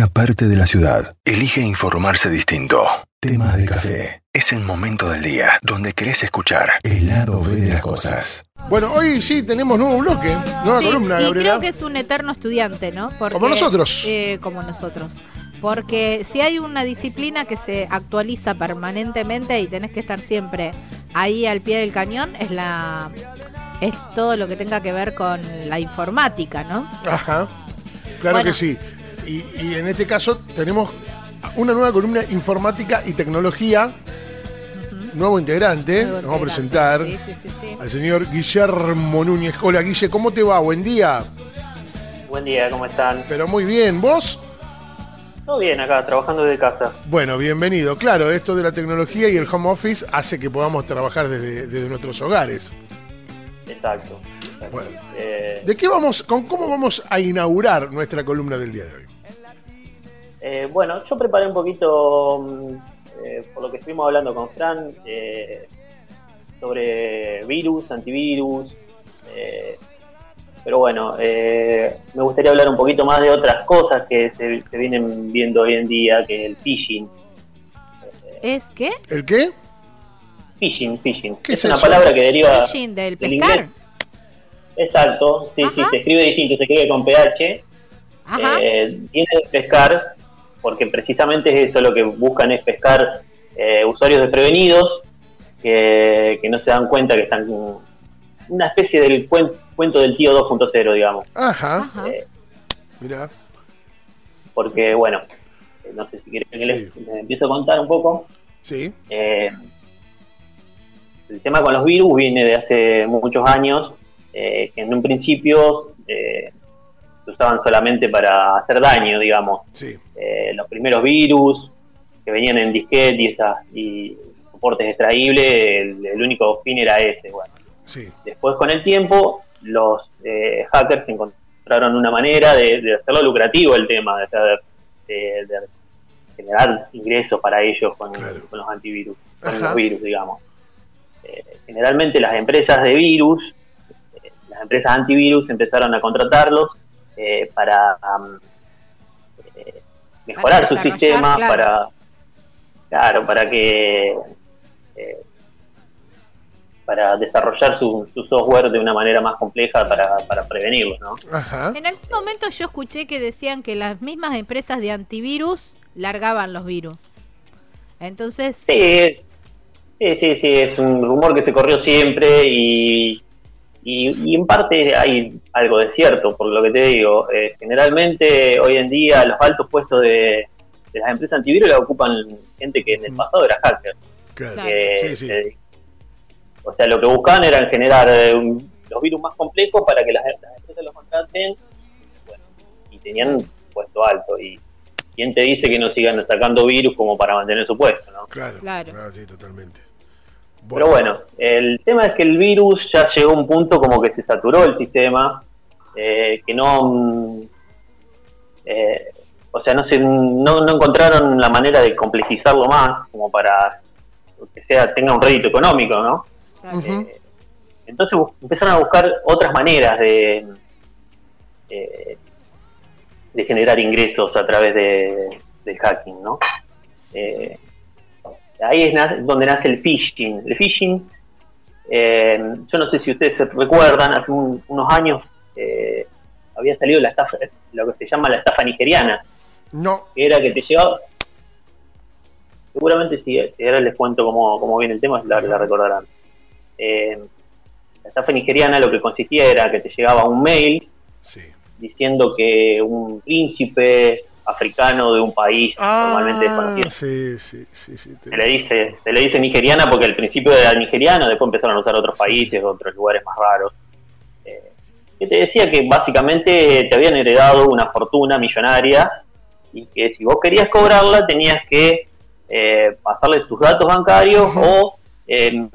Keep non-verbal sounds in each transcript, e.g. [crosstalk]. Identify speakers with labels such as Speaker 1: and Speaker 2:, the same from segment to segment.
Speaker 1: una parte de la ciudad elige informarse distinto. Temas de café. Es el momento del día donde querés escuchar el lado B de las cosas.
Speaker 2: Bueno, hoy sí tenemos nuevo bloque, nueva
Speaker 3: Sí,
Speaker 2: columna,
Speaker 3: y
Speaker 2: Gabriela.
Speaker 3: creo que es un eterno estudiante, ¿no? Porque-
Speaker 2: Como nosotros.
Speaker 3: eh, como nosotros. Porque si hay una disciplina que se actualiza permanentemente y tenés que estar siempre ahí al pie del cañón, es la es todo lo que tenga que ver con la informática, ¿no?
Speaker 2: Ajá, claro
Speaker 3: Bueno.
Speaker 2: que sí. Y, y en este caso tenemos una nueva columna informática y tecnología, nuevo integrante,
Speaker 3: Nuevo
Speaker 2: nos vamos a presentar
Speaker 3: Sí, sí, sí, sí.
Speaker 2: al señor Guillermo Núñez. Hola Guille, ¿cómo te va? Buen día.
Speaker 4: Buen día, ¿cómo están?
Speaker 2: Pero muy bien, ¿vos?
Speaker 4: Todo bien acá, trabajando desde casa.
Speaker 2: Bueno, bienvenido. Claro, esto de la tecnología y el home office hace que podamos trabajar desde, desde nuestros hogares.
Speaker 4: Exacto. exacto.
Speaker 2: Bueno.
Speaker 4: Eh,
Speaker 2: ¿De qué vamos, con cómo vamos a inaugurar nuestra columna del día de hoy?
Speaker 4: Eh, bueno, yo preparé un poquito, mm, eh, por lo que estuvimos hablando con Fran, eh, sobre virus, antivirus. eh, pero bueno, eh, me gustaría hablar un poquito más de otras cosas que se, se vienen viendo hoy en día, que es el phishing.
Speaker 3: ¿Es qué?
Speaker 2: ¿El qué?
Speaker 4: Phishing, phishing.
Speaker 2: ¿Qué
Speaker 4: es
Speaker 2: es
Speaker 4: una
Speaker 2: eso?
Speaker 4: palabra que deriva
Speaker 3: Phishing del
Speaker 4: del
Speaker 3: pescar.
Speaker 4: inglés. Exacto, sí, sí, se escribe distinto, se escribe con PH.
Speaker 3: Ajá.
Speaker 4: Eh, viene de pescar, porque precisamente es eso lo que buscan es pescar eh, usuarios desprevenidos que, que no se dan cuenta que están una especie del cuen- cuento del tío 2.0, digamos.
Speaker 2: Ajá,
Speaker 3: Ajá.
Speaker 4: eh,
Speaker 2: mira.
Speaker 4: Porque, bueno, no sé si quieren que
Speaker 2: Sí.
Speaker 4: les, les empiezo a contar un poco.
Speaker 2: Sí.
Speaker 4: Eh, el tema con los virus viene de hace muchos años, eh, que en un principio eh, se usaban solamente para hacer daño, digamos.
Speaker 2: Sí.
Speaker 4: eh, los primeros virus que venían en disquete y, esas, y soportes extraíbles, el, el único fin era ese. Bueno,
Speaker 2: Sí.
Speaker 4: después con el tiempo, los eh, hackers encontraron una manera de, de hacerlo lucrativo el tema, de, hacer- de- de generar ingresos para ellos con,
Speaker 2: Claro.
Speaker 4: con los antivirus, con
Speaker 2: Ajá.
Speaker 4: los virus, digamos. Eh, generalmente las empresas de virus, eh, las empresas antivirus empezaron a contratarlos eh, para am, eh, mejorar sistemas,
Speaker 3: claro.
Speaker 4: para claro, para que eh, para desarrollar su, su software de una manera más compleja para, para prevenirlos, ¿no?
Speaker 2: Ajá.
Speaker 3: En algún momento yo escuché que decían que las mismas empresas de antivirus largaban los virus. Entonces,
Speaker 4: Sí, sí, sí, sí, es un rumor que se corrió siempre y, y, y en parte hay algo de cierto, por lo que te digo. Eh, generalmente hoy en día los altos puestos de, de las empresas antivirus la ocupan gente que en el pasado era hacker.
Speaker 2: Claro.
Speaker 4: Eh,
Speaker 2: Sí, sí.
Speaker 4: eh, o sea, lo que buscaban era generar eh, un- los virus más complejos para que las, las empresas los contraten bueno, y tenían puesto alto. Y quién te dice que no sigan sacando virus como para mantener su puesto, ¿no?
Speaker 2: Claro.
Speaker 3: Claro.
Speaker 2: Ah, sí, totalmente.
Speaker 4: Pero bueno, el tema es que el virus ya llegó a un punto como que se saturó el sistema, eh, que no, mm, eh, o sea, no, se, no, no encontraron la manera de complejizarlo más, como para que sea tenga un rédito económico, ¿no? Eh, entonces empezaron a buscar otras maneras de, eh, de generar ingresos a través de, del hacking, ¿no? Eh, ahí es donde nace el phishing. El phishing, eh, yo no sé si ustedes se recuerdan, hace un- unos años eh, había salido la estafa, lo que se llama la estafa nigeriana,
Speaker 2: No.
Speaker 4: que era que te llegaba... Seguramente si, si ahora les cuento cómo, cómo viene el tema, la, la recordarán. Eh, la estafa nigeriana lo que consistía era que te llegaba un mail
Speaker 2: Sí.
Speaker 4: diciendo que un príncipe africano de un país normalmente
Speaker 2: Ah,
Speaker 4: desconocido.
Speaker 2: sí, sí, sí, sí. te-
Speaker 4: se le dice se le dice nigeriana porque al principio era nigeriana después empezaron a usar otros países otros lugares más raros. Eh, que te decía que básicamente te habían heredado una fortuna millonaria y que si vos querías cobrarla tenías que eh, pasarle tus datos bancarios o en,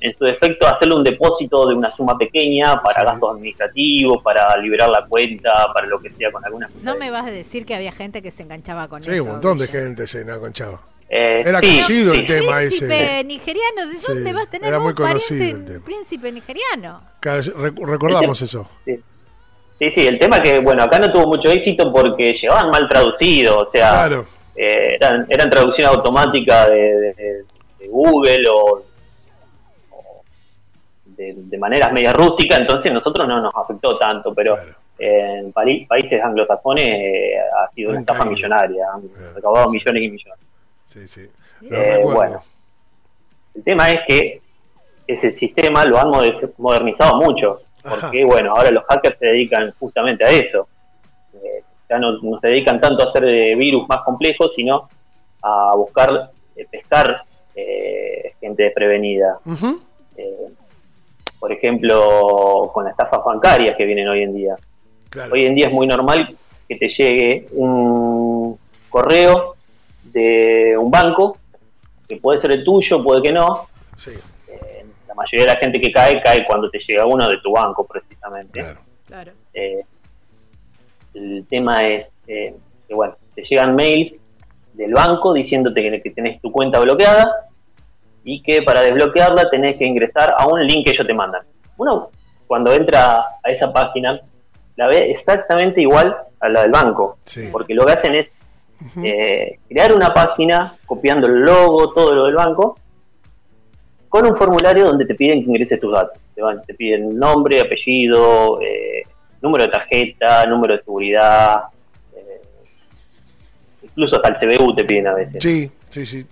Speaker 4: en su defecto hacerle un depósito de una suma pequeña para
Speaker 2: Sí.
Speaker 4: gastos administrativos, para liberar la cuenta, para lo que sea con alguna
Speaker 3: No me vas a decir que había gente que se enganchaba con
Speaker 2: Sí,
Speaker 3: eso.
Speaker 2: un montón de gente se enganchaba.
Speaker 4: Eh,
Speaker 2: Era
Speaker 4: sí,
Speaker 2: conocido
Speaker 4: sí.
Speaker 2: el tema
Speaker 3: Príncipe
Speaker 2: ese.
Speaker 3: nigeriano, ¿de
Speaker 2: Sí,
Speaker 3: dónde vas a tener
Speaker 2: era muy conocido
Speaker 3: pariente
Speaker 2: el tema.
Speaker 3: príncipe nigeriano?
Speaker 2: Recordamos eso.
Speaker 4: Sí. Sí, sí, el tema es que, bueno, acá no tuvo mucho éxito porque llevaban mal traducido, o sea,
Speaker 2: Claro.
Speaker 4: eh, eran, eran traducción automática de, de- de Google o de, de maneras media rústicas, entonces nosotros no nos afectó tanto, pero
Speaker 2: Claro.
Speaker 4: eh, en países anglosajones eh, ha sido una estafa millonaria, han
Speaker 2: Claro.
Speaker 4: recaudado millones y millones.
Speaker 2: Sí, sí.
Speaker 4: Eh, bueno. El tema es que ese sistema lo han moder- modernizado mucho, porque
Speaker 2: Ajá.
Speaker 4: bueno, ahora los hackers se dedican justamente a eso. Eh, ya no, no se dedican tanto a hacer eh, virus más complejos, sino a buscar eh, pescar eh, gente desprevenida. Eh, por ejemplo, con las estafas bancarias que vienen hoy en día.
Speaker 2: Claro.
Speaker 4: Hoy en día es muy normal que te llegue un correo de un banco, que puede ser el tuyo, puede que no.
Speaker 2: Sí,
Speaker 4: Eh, la mayoría de la gente que cae, cae cuando te llega uno de tu banco, precisamente.
Speaker 2: claro.
Speaker 3: Claro.
Speaker 4: Eh, el tema es eh, que, bueno, te llegan mails del banco diciéndote que, que tenés tu cuenta bloqueada y que para desbloquearla tenés que ingresar a un link que ellos te mandan. Uno, cuando entra a esa página, la ve exactamente igual a la del banco,
Speaker 2: Sí.
Speaker 4: porque lo que hacen es eh, crear una página copiando el logo, todo lo del banco, con un formulario donde te piden que ingreses tus datos. Te, van- te piden nombre, apellido, eh, número de tarjeta, número de seguridad, eh, incluso hasta el CBU te piden a veces.
Speaker 2: Sí, sí, sí.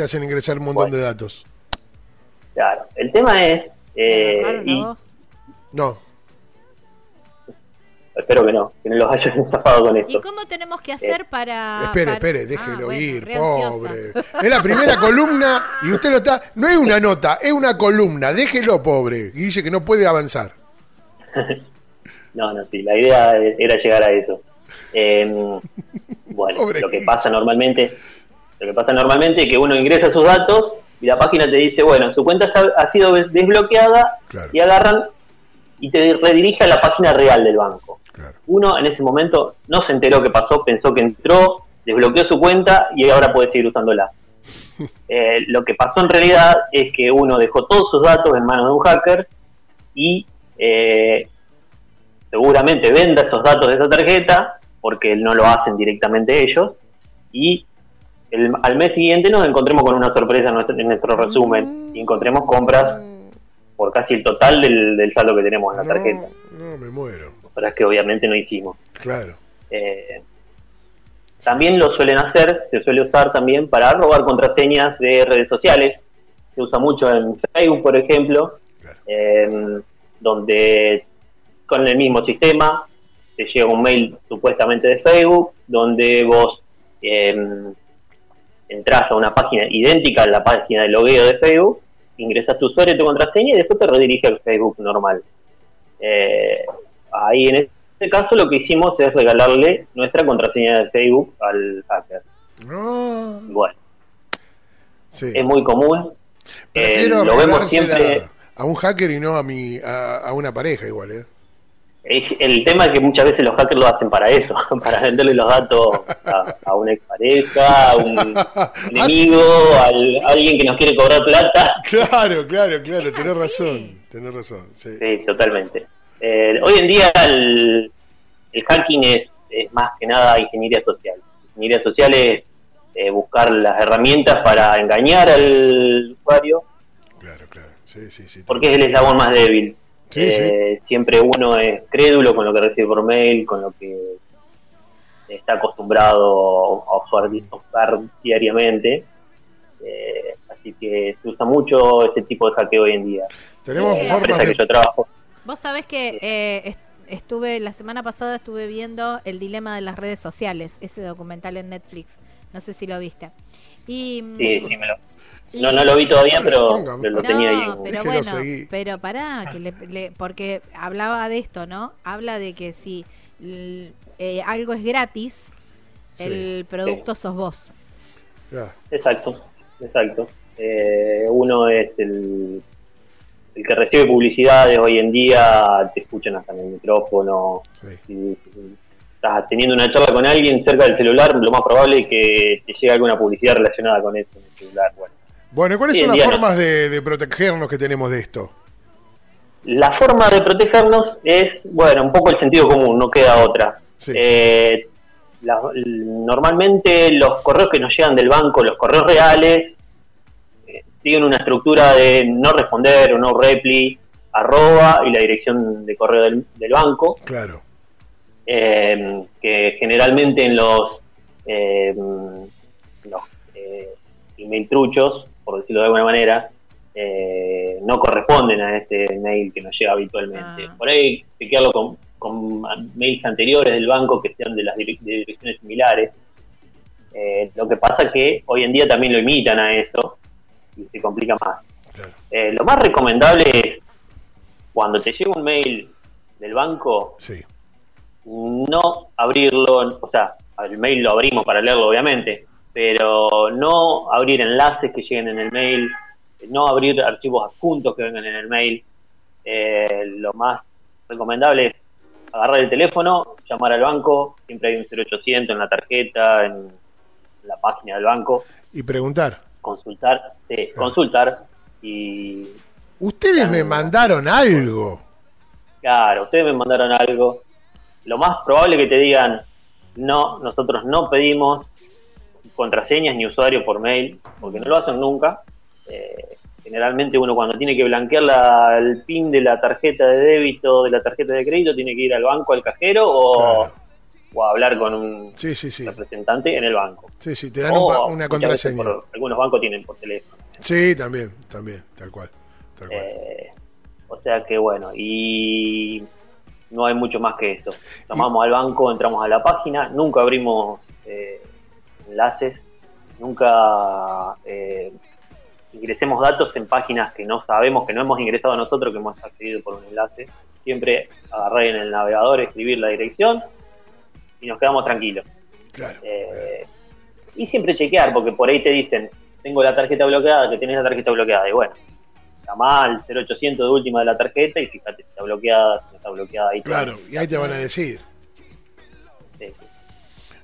Speaker 2: Te, hacen ingresar un montón
Speaker 4: Bueno.
Speaker 2: de datos.
Speaker 4: Claro. El tema es, eh,
Speaker 3: ¿Agarraron a
Speaker 4: y?
Speaker 2: No,
Speaker 4: espero que no, que no los hayan [laughs] estafado con
Speaker 3: ¿Y
Speaker 4: esto.
Speaker 3: cómo tenemos que hacer para...?
Speaker 2: espere,
Speaker 3: para-
Speaker 2: espere,
Speaker 3: Ah,
Speaker 2: déjelo
Speaker 3: bueno,
Speaker 2: ir, pobre. Es la primera columna y usted lo está. No es una nota, es una columna. Déjelo, pobre. Y dice que no puede avanzar. [laughs]
Speaker 4: No, no, sí, la idea era llegar a eso. Eh, bueno, [laughs]
Speaker 2: Pobre.
Speaker 4: lo que pasa normalmente, lo que pasa normalmente es que uno ingresa sus datos y la página te dice, bueno, su cuenta ha, sido des- desbloqueada
Speaker 2: Claro.
Speaker 4: y agarran y te redirige a la página real del banco.
Speaker 2: Claro.
Speaker 4: Uno en ese momento no se enteró qué pasó, pensó que entró, desbloqueó su cuenta y ahora puede seguir usándola. [laughs] Eh, lo que pasó en realidad es que uno dejó todos sus datos en manos de un hacker y eh, seguramente venda esos datos de esa tarjeta porque no lo hacen directamente ellos y el- al mes siguiente nos encontremos con una sorpresa en nuestro, en nuestro resumen y encontremos compras por casi el total del, del saldo que tenemos en la tarjeta,
Speaker 2: No, no, me muero.
Speaker 4: compras que obviamente no hicimos.
Speaker 2: Claro.
Speaker 4: Eh, también lo suelen hacer, se suele usar también para robar contraseñas de redes sociales. Se usa mucho en Facebook, por ejemplo,
Speaker 2: Claro.
Speaker 4: eh, donde con el mismo sistema te llega un mail supuestamente de Facebook, donde vos eh, entras a una página idéntica a la página de logueo de Facebook, ingresas tu usuario y tu contraseña y después te redirige al Facebook normal. Eh, ahí en este caso lo que hicimos es regalarle nuestra contraseña de Facebook al hacker.
Speaker 2: No.
Speaker 4: Bueno,
Speaker 2: Sí.
Speaker 4: es muy común. Eh, lo vemos siempre.
Speaker 2: a un hacker y no a mi a, a una pareja igual, ¿eh?
Speaker 4: Es- El tema es que muchas veces los hackers lo hacen para eso, [laughs] para venderle los datos a, a una expareja, a un [laughs] enemigo, al- a alguien que nos quiere cobrar plata. [laughs]
Speaker 2: Claro, claro, claro, tenés razón, tenés razón. Sí.
Speaker 4: Sí, totalmente. Eh, hoy en día el, el hacking es, es más que nada ingeniería social. Ingeniería social es eh, buscar las herramientas para engañar al usuario,
Speaker 2: Claro, claro. Sí, sí, sí.
Speaker 4: porque es el eslabón más débil.
Speaker 2: Sí,
Speaker 4: Eh, Siempre uno es crédulo con lo que recibe por mail, con lo que está acostumbrado a usar, a usar diariamente. Eh, así que se usa mucho ese tipo de hackeo hoy en día.
Speaker 2: Tenemos
Speaker 4: En la
Speaker 2: formas
Speaker 4: empresa que yo trabajo.
Speaker 3: Vos sabés que eh, est- estuve, la semana pasada estuve viendo El Dilema de las Redes Sociales, ese documental en Netflix. No sé si lo viste. Y,
Speaker 4: Sí, sí, me lo-
Speaker 3: y-
Speaker 4: No, no lo vi todavía, pero
Speaker 2: Ponga,
Speaker 4: pero lo
Speaker 3: No,
Speaker 4: tenía ahí.
Speaker 3: pero bueno, pero pará, que le- le- porque hablaba de esto, ¿no? Habla de que si l- eh, algo es gratis,
Speaker 2: Sí.
Speaker 3: el producto sos vos.
Speaker 4: Exacto, exacto. Eh, uno es el, el que recibe publicidades hoy en día, te escuchan hasta en el micrófono.
Speaker 2: Sí.
Speaker 4: Estás teniendo una charla con alguien cerca del celular, lo más probable es que te llegue alguna publicidad relacionada con eso en el celular. Bueno,
Speaker 2: Bueno, ¿y ¿cuáles
Speaker 4: Sí,
Speaker 2: son las formas de, de protegernos que tenemos de esto?
Speaker 4: La forma de protegernos es, bueno, un poco el sentido común, no queda otra.
Speaker 2: Sí.
Speaker 4: Eh, la- normalmente los correos que nos llegan del banco, los correos reales, eh, siguen una estructura de no responder o no repli, arroba y la dirección de correo del, del banco,
Speaker 2: Claro.
Speaker 4: eh, que generalmente en los, eh, los email truchos, por decirlo de alguna manera, eh, no corresponden a este mail que nos llega habitualmente.
Speaker 3: Ah.
Speaker 4: Por ahí, chequearlo con, con mails anteriores del banco que sean de las direc- de direcciones similares. Eh, lo que pasa es que hoy en día también lo imitan a eso y se complica más.
Speaker 2: Claro.
Speaker 4: Eh, lo más recomendable es cuando te llega un mail del banco,
Speaker 2: Sí.
Speaker 4: no abrirlo, o sea, el mail lo abrimos para leerlo obviamente, pero no abrir enlaces que lleguen en el mail, no abrir archivos adjuntos que vengan en el mail. Eh, lo más recomendable es agarrar el teléfono, llamar al banco, siempre hay un 0800 en la tarjeta, en la página del banco,
Speaker 2: Y preguntar.
Speaker 4: consultar, sí, consultar y
Speaker 2: Ustedes me mandaron algo.
Speaker 4: Claro, ustedes me mandaron algo. Lo más probable que te digan, no, nosotros no pedimos contraseñas ni usuario por mail, porque no lo hacen nunca. Eh, generalmente uno cuando tiene que blanquear la- el PIN de la tarjeta de débito, de la tarjeta de crédito, tiene que ir al banco, al cajero o,
Speaker 2: Claro.
Speaker 4: o a hablar con un
Speaker 2: Sí, sí, sí.
Speaker 4: representante en el banco.
Speaker 2: Sí, sí, te dan un
Speaker 4: O
Speaker 2: una contraseña.
Speaker 4: por- algunos bancos tienen por teléfono.
Speaker 2: Sí, también, también, tal cual. Tal cual.
Speaker 4: Eh, o sea que bueno, y no hay mucho más que eso. Llamamos al banco, entramos a la página, nunca abrimos eh, enlaces, nunca eh, ingresemos datos en páginas que no sabemos, que no hemos ingresado nosotros, que hemos accedido por un enlace. Siempre agarrar en el navegador, escribir la dirección y nos quedamos tranquilos.
Speaker 2: Claro.
Speaker 4: Eh, y siempre chequear, porque por ahí te dicen, tengo la tarjeta bloqueada, que tenés la tarjeta bloqueada. Y bueno, llama al 0800 de última de la tarjeta y fíjate si está bloqueada, si no está bloqueada. Ahí
Speaker 2: Claro, y ahí te van a decir.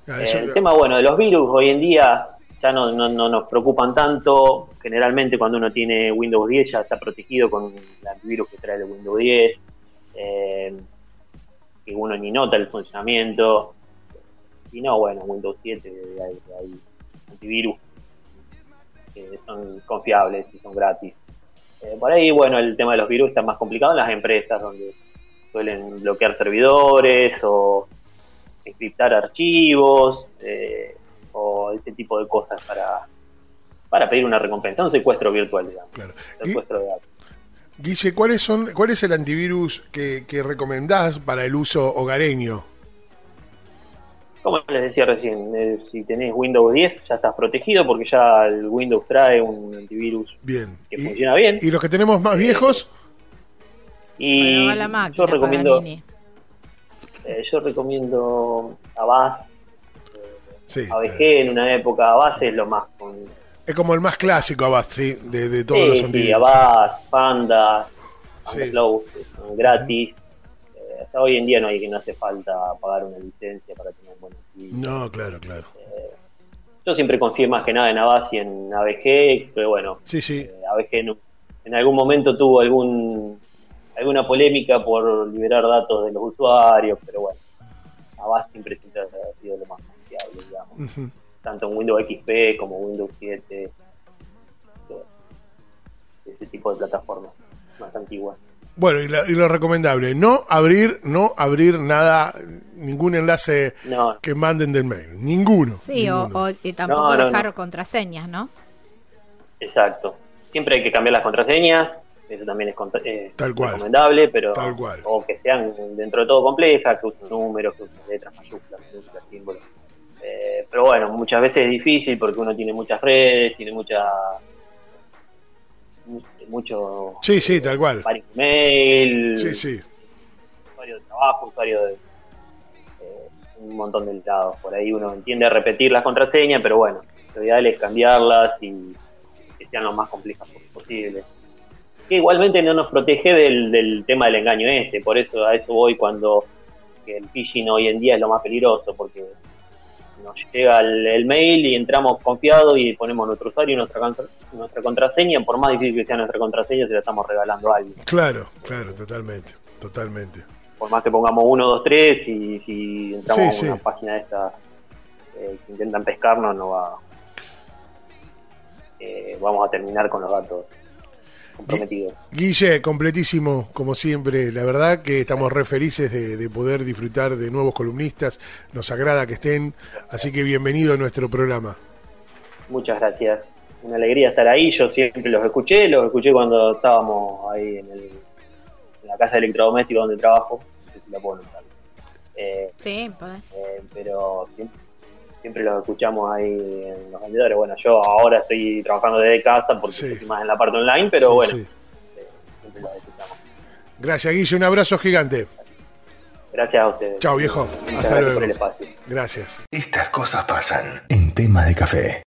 Speaker 2: Ah,
Speaker 4: Eh, el tema, bueno, de los virus hoy en día ya no, no, no nos preocupan tanto. Generalmente cuando uno tiene Windows 10 ya está protegido con el antivirus que trae el Windows 10. eh, que uno ni nota el funcionamiento. Y no, bueno, Windows 7 hay, hay antivirus que son confiables y son gratis. Eh, por ahí, bueno, el tema de los virus está más complicado en las empresas donde suelen bloquear servidores o encriptar archivos eh, o ese tipo de cosas para, para pedir una recompensa, un secuestro virtual, digamos,
Speaker 2: claro.
Speaker 4: un secuestro de datos.
Speaker 2: Guille, ¿cuáles son, ¿cuál es el antivirus que, que recomendás para el uso hogareño?
Speaker 4: Como les decía recién, eh, si tenés Windows 10 ya estás protegido porque ya el Windows trae un antivirus
Speaker 2: Bien.
Speaker 4: que funciona bien.
Speaker 2: y los que tenemos más viejos,
Speaker 4: Y
Speaker 3: Bueno, va la máquina,
Speaker 4: yo recomiendo,
Speaker 3: Paganini.
Speaker 4: Eh, yo recomiendo Avast,
Speaker 2: sí.
Speaker 4: ABG en una época, Avast es lo más con,
Speaker 2: Es como el más clásico, Avast, sí, de, de todos
Speaker 4: Sí,
Speaker 2: los
Speaker 4: sí,
Speaker 2: antivirus.
Speaker 4: Avast, Panda,
Speaker 2: Sí.
Speaker 4: Flow, gratis. Eh, hasta hoy en día no hay que no hace falta pagar una licencia para tener buenos.
Speaker 2: No, claro, claro.
Speaker 4: Yo siempre confío más que nada en Avast y en ABG, pero bueno,
Speaker 2: Sí, sí.
Speaker 4: eh, ABG no- en algún momento tuvo algún alguna polémica por liberar datos de los usuarios, pero bueno, Avast siempre, siempre ha sido lo más confiable, digamos. Tanto en Windows XP como Windows 7, todo. ese tipo de plataformas más antiguas.
Speaker 2: Bueno, y, la- y lo recomendable, no abrir, no abrir nada, ningún enlace
Speaker 4: No,
Speaker 2: que manden del mail. Ninguno.
Speaker 3: Sí, o,
Speaker 2: ninguno.
Speaker 3: o- y tampoco
Speaker 4: No, no,
Speaker 3: dejar
Speaker 4: no.
Speaker 3: contraseñas, ¿no?
Speaker 4: exacto. Siempre hay que cambiar las contraseñas, eso también es eh,
Speaker 2: Tal cual.
Speaker 4: recomendable, pero
Speaker 2: Tal cual.
Speaker 4: o que sean dentro de todo complejas, que usen números, que usen letras mayúsculas, minúsculas, símbolos. Eh, pero bueno, muchas veces es difícil porque uno tiene muchas redes, tiene mucha mucho
Speaker 2: Sí, sí, tal cual.
Speaker 4: varios mail,
Speaker 2: Sí, sí.
Speaker 4: usuario de trabajo, usuario de eh, un montón de lados. Por ahí uno entiende repetir las contraseñas, pero bueno, lo ideal es cambiarlas y que sean lo más complejas posible. Que igualmente no nos protege del, del tema del engaño este, por eso a eso voy cuando el phishing hoy en día es lo más peligroso, porque nos llega el, el mail y entramos confiados y ponemos nuestro usuario y nuestra, nuestra contraseña. Por más difícil que sea nuestra contraseña, se la estamos regalando a alguien.
Speaker 2: Claro, claro, totalmente, totalmente.
Speaker 4: Por más que pongamos uno, dos, tres y si entramos
Speaker 2: Sí,
Speaker 4: a una
Speaker 2: sí.
Speaker 4: página de esta eh, que intentan pescarnos, no va. eh, vamos a terminar con los datos comprometidos.
Speaker 2: Guille, completísimo, como siempre. La verdad que estamos re felices de, de poder disfrutar de nuevos columnistas. Nos agrada que estén, así que bienvenido a nuestro programa.
Speaker 4: Muchas gracias. Una alegría estar ahí. Yo siempre los escuché, los escuché cuando estábamos ahí en, el, en la casa de electrodoméstico donde trabajo. No sé si la puedo nombrar. Eh,
Speaker 3: Sí,
Speaker 4: eh, pero siempre, siempre los escuchamos ahí en los vendedores. Bueno, yo ahora estoy trabajando desde casa porque
Speaker 2: Sí.
Speaker 4: estoy más en la parte online, pero
Speaker 2: Sí,
Speaker 4: bueno,
Speaker 2: sí.
Speaker 4: eh, siempre los escuchamos.
Speaker 2: Gracias, Guille. Un abrazo gigante.
Speaker 4: Gracias a ustedes.
Speaker 2: Chao, viejo.
Speaker 4: Muchas
Speaker 2: Hasta
Speaker 4: gracias
Speaker 2: luego.
Speaker 4: por el espacio.
Speaker 2: Gracias.
Speaker 1: Estas cosas pasan en tema de café.